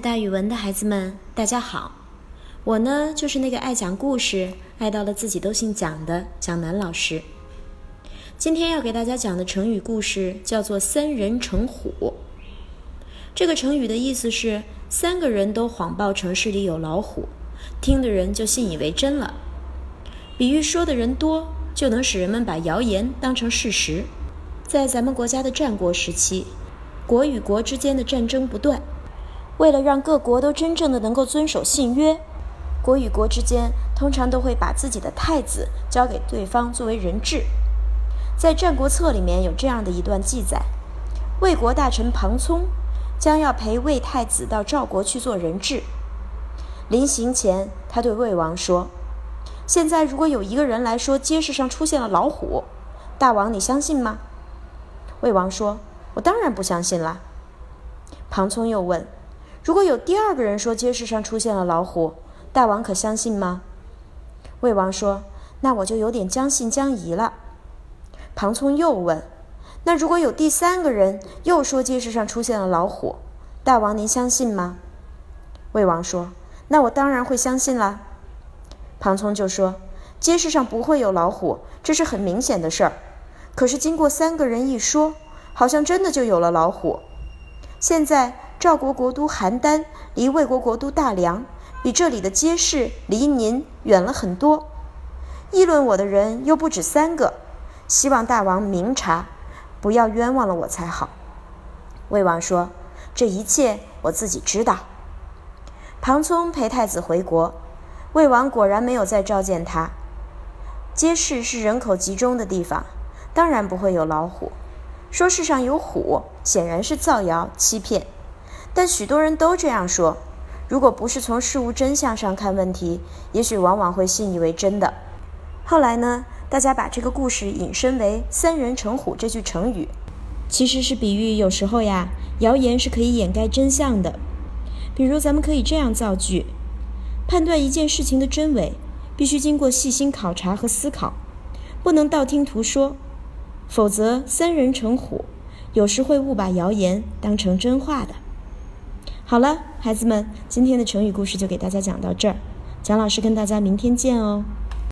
大语文的孩子们，大家好！我呢，就是那个爱讲故事、爱到了自己都姓蒋的蒋楠老师。今天要给大家讲的成语故事叫做“三人成虎”。这个成语的意思是三个人都谎报城市里有老虎，听的人就信以为真了。比喻说的人多，就能使人们把谣言当成事实。在咱们国家的战国时期，国与国之间的战争不断。为了让各国都真正的能够遵守信约，国与国之间通常都会把自己的太子交给对方作为人质。在《战国策》里面有这样的一段记载：魏国大臣庞聪将要陪魏太子到赵国去做人质。临行前，他对魏王说：“现在如果有一个人来说街市上出现了老虎，大王你相信吗？”魏王说：“我当然不相信啦。”庞聪又问。如果有第二个人说街市上出现了老虎，大王可相信吗？魏王说：“那我就有点将信将疑了。”庞聪又问：“那如果有第三个人又说街市上出现了老虎，大王您相信吗？”魏王说：“那我当然会相信啦。”庞聪就说：“街市上不会有老虎，这是很明显的事儿。可是经过三个人一说，好像真的就有了老虎。现在。”赵国国都邯郸离魏国国都大梁比这里的街市离您远了很多，议论我的人又不止三个，希望大王明察，不要冤枉了我才好。魏王说：“这一切我自己知道。”庞聪陪太子回国，魏王果然没有再召见他。街市是人口集中的地方，当然不会有老虎。说世上有虎，显然是造谣欺骗。但许多人都这样说，如果不是从事物真相上看问题，也许往往会信以为真的。后来呢，大家把这个故事引申为“三人成虎”这句成语，其实是比喻有时候呀，谣言是可以掩盖真相的。比如，咱们可以这样造句：判断一件事情的真伪，必须经过细心考察和思考，不能道听途说，否则三人成虎，有时会误把谣言当成真话的。好了，孩子们，今天的成语故事就给大家讲到这儿。蒋老师跟大家明天见哦。